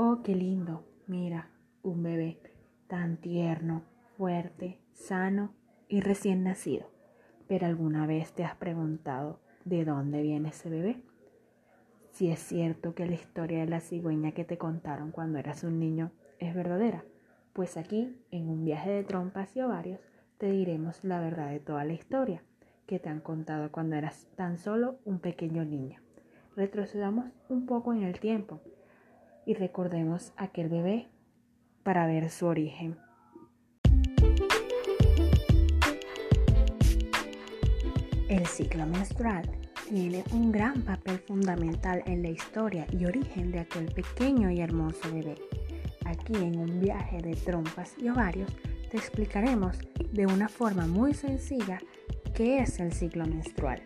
Oh, qué lindo. Mira, un bebé tan tierno, fuerte, sano y recién nacido. Pero alguna vez te has preguntado de dónde viene ese bebé? Si es cierto que la historia de la cigüeña que te contaron cuando eras un niño es verdadera, pues aquí, en un viaje de trompas y ovarios, te diremos la verdad de toda la historia que te han contado cuando eras tan solo un pequeño niño. Retrocedamos un poco en el tiempo y recordemos aquel bebé para ver su origen. El ciclo menstrual tiene un gran papel fundamental en la historia y origen de aquel pequeño y hermoso bebé. Aquí en un viaje de trompas y ovarios te explicaremos de una forma muy sencilla qué es el ciclo menstrual.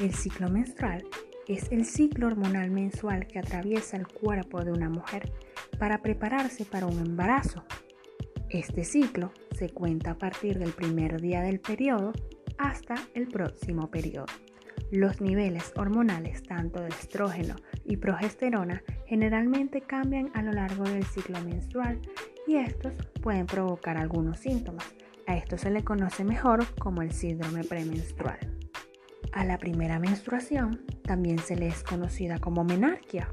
El ciclo menstrual es el ciclo hormonal mensual que atraviesa el cuerpo de una mujer para prepararse para un embarazo. Este ciclo se cuenta a partir del primer día del periodo hasta el próximo periodo. Los niveles hormonales tanto de estrógeno y progesterona generalmente cambian a lo largo del ciclo menstrual y estos pueden provocar algunos síntomas. A esto se le conoce mejor como el síndrome premenstrual. A la primera menstruación también se le es conocida como menarquia.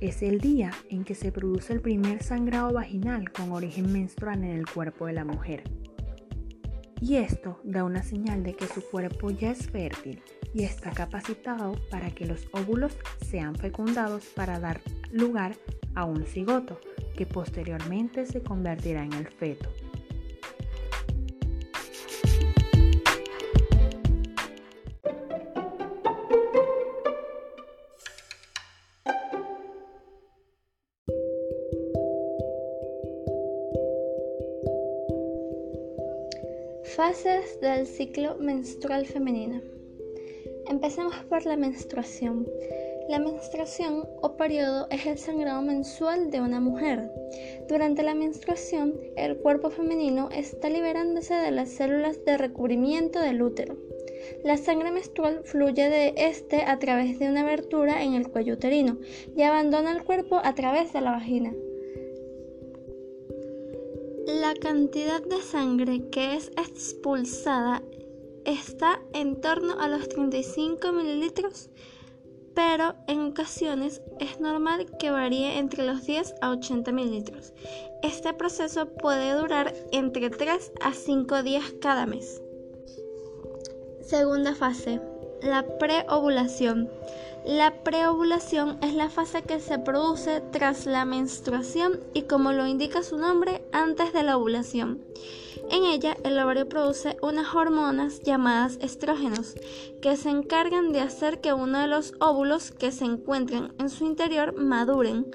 Es el día en que se produce el primer sangrado vaginal con origen menstrual en el cuerpo de la mujer y esto da una señal de que su cuerpo ya es fértil y está capacitado para que los óvulos sean fecundados para dar lugar a un cigoto que posteriormente se convertirá en el feto. Fases del ciclo menstrual femenino. Empecemos por la menstruación. La menstruación o periodo es el sangrado mensual de una mujer. Durante la menstruación, el cuerpo femenino está liberándose de las células de recubrimiento del útero. La sangre menstrual fluye de este a través de una abertura en el cuello uterino y abandona el cuerpo a través de la vagina. La cantidad de sangre que es expulsada está en torno a los 35 mililitros, pero en ocasiones es normal que varíe entre los 10 a 80 mililitros. Este proceso puede durar entre 3 a 5 días cada mes. Segunda fase, la preovulación. La preovulación es la fase que se produce tras la menstruación y como lo indica su nombre, antes de la ovulación. En ella, el ovario produce unas hormonas llamadas estrógenos, que se encargan de hacer que uno de los óvulos que se encuentran en su interior maduren.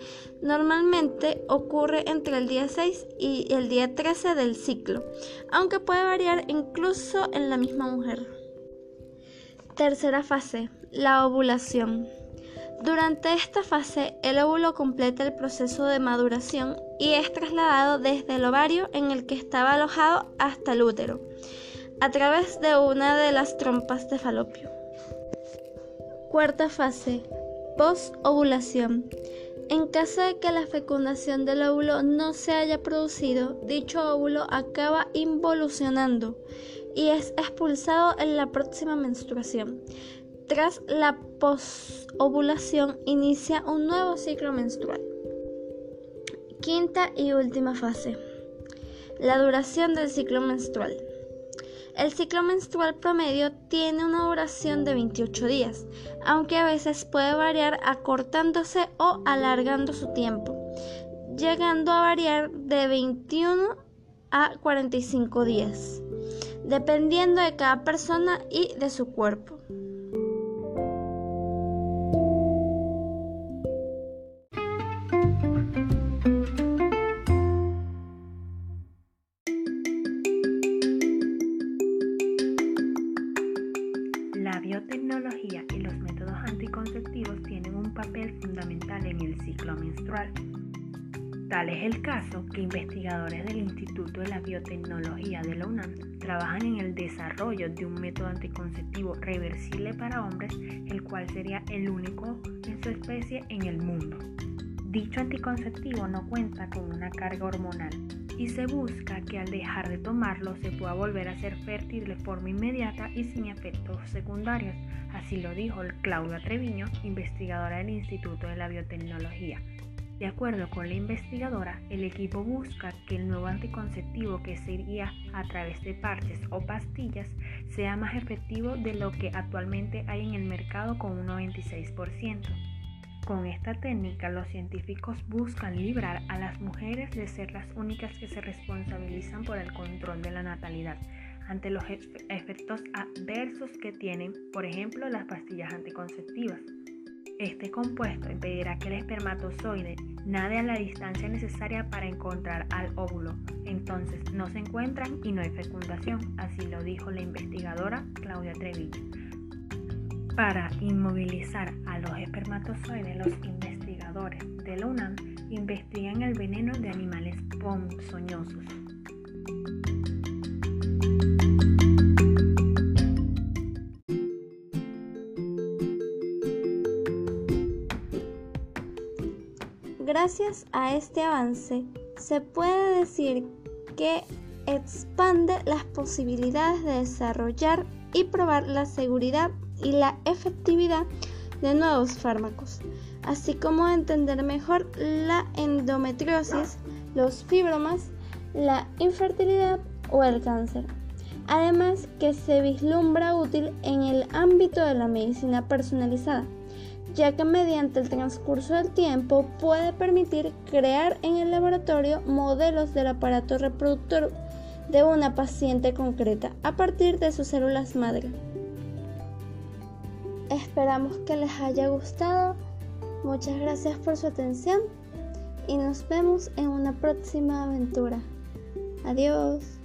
Normalmente ocurre entre el día 6 y el día 13 del ciclo, aunque puede variar incluso en la misma mujer. Tercera fase, la ovulación. Durante esta fase, el óvulo completa el proceso de maduración y es trasladado desde el ovario en el que estaba alojado hasta el útero, a través de una de las trompas de falopio. Cuarta fase, post-ovulación. En caso de que la fecundación del óvulo no se haya producido, dicho óvulo acaba involucionando y es expulsado en la próxima menstruación. Tras la posovulación inicia un nuevo ciclo menstrual. Quinta y última fase. La duración del ciclo menstrual. El ciclo menstrual promedio tiene una duración de 28 días, aunque a veces puede variar acortándose o alargando su tiempo, llegando a variar de 21 a 45 días dependiendo de cada persona y de su cuerpo. La biotecnología y los métodos anticonceptivos tienen un papel fundamental en el ciclo menstrual. Tal es el caso que investigadores del Instituto de la Biotecnología de la UNAM trabajan en el desarrollo de un método anticonceptivo reversible para hombres, el cual sería el único en su especie en el mundo. Dicho anticonceptivo no cuenta con una carga hormonal y se busca que al dejar de tomarlo se pueda volver a ser fértil de forma inmediata y sin efectos secundarios. Así lo dijo Claudia Treviño, investigadora del Instituto de la Biotecnología. De acuerdo con la investigadora, el equipo busca que el nuevo anticonceptivo que se iría a través de parches o pastillas sea más efectivo de lo que actualmente hay en el mercado con un 96%. Con esta técnica, los científicos buscan librar a las mujeres de ser las únicas que se responsabilizan por el control de la natalidad ante los efectos adversos que tienen, por ejemplo, las pastillas anticonceptivas. Este compuesto impedirá que el espermatozoide nade a la distancia necesaria para encontrar al óvulo. Entonces no se encuentran y no hay fecundación, así lo dijo la investigadora Claudia Treviño. Para inmovilizar a los espermatozoides, los investigadores de la investigan el veneno de animales ponzoñosos. Gracias a este avance, se puede decir que expande las posibilidades de desarrollar y probar la seguridad y la efectividad de nuevos fármacos, así como entender mejor la endometriosis, los fibromas, la infertilidad o el cáncer. Además que se vislumbra útil en el ámbito de la medicina personalizada, ya que mediante el transcurso del tiempo puede permitir crear en el laboratorio modelos del aparato reproductor de una paciente concreta a partir de sus células madre. Esperamos que les haya gustado. Muchas gracias por su atención y nos vemos en una próxima aventura. Adiós.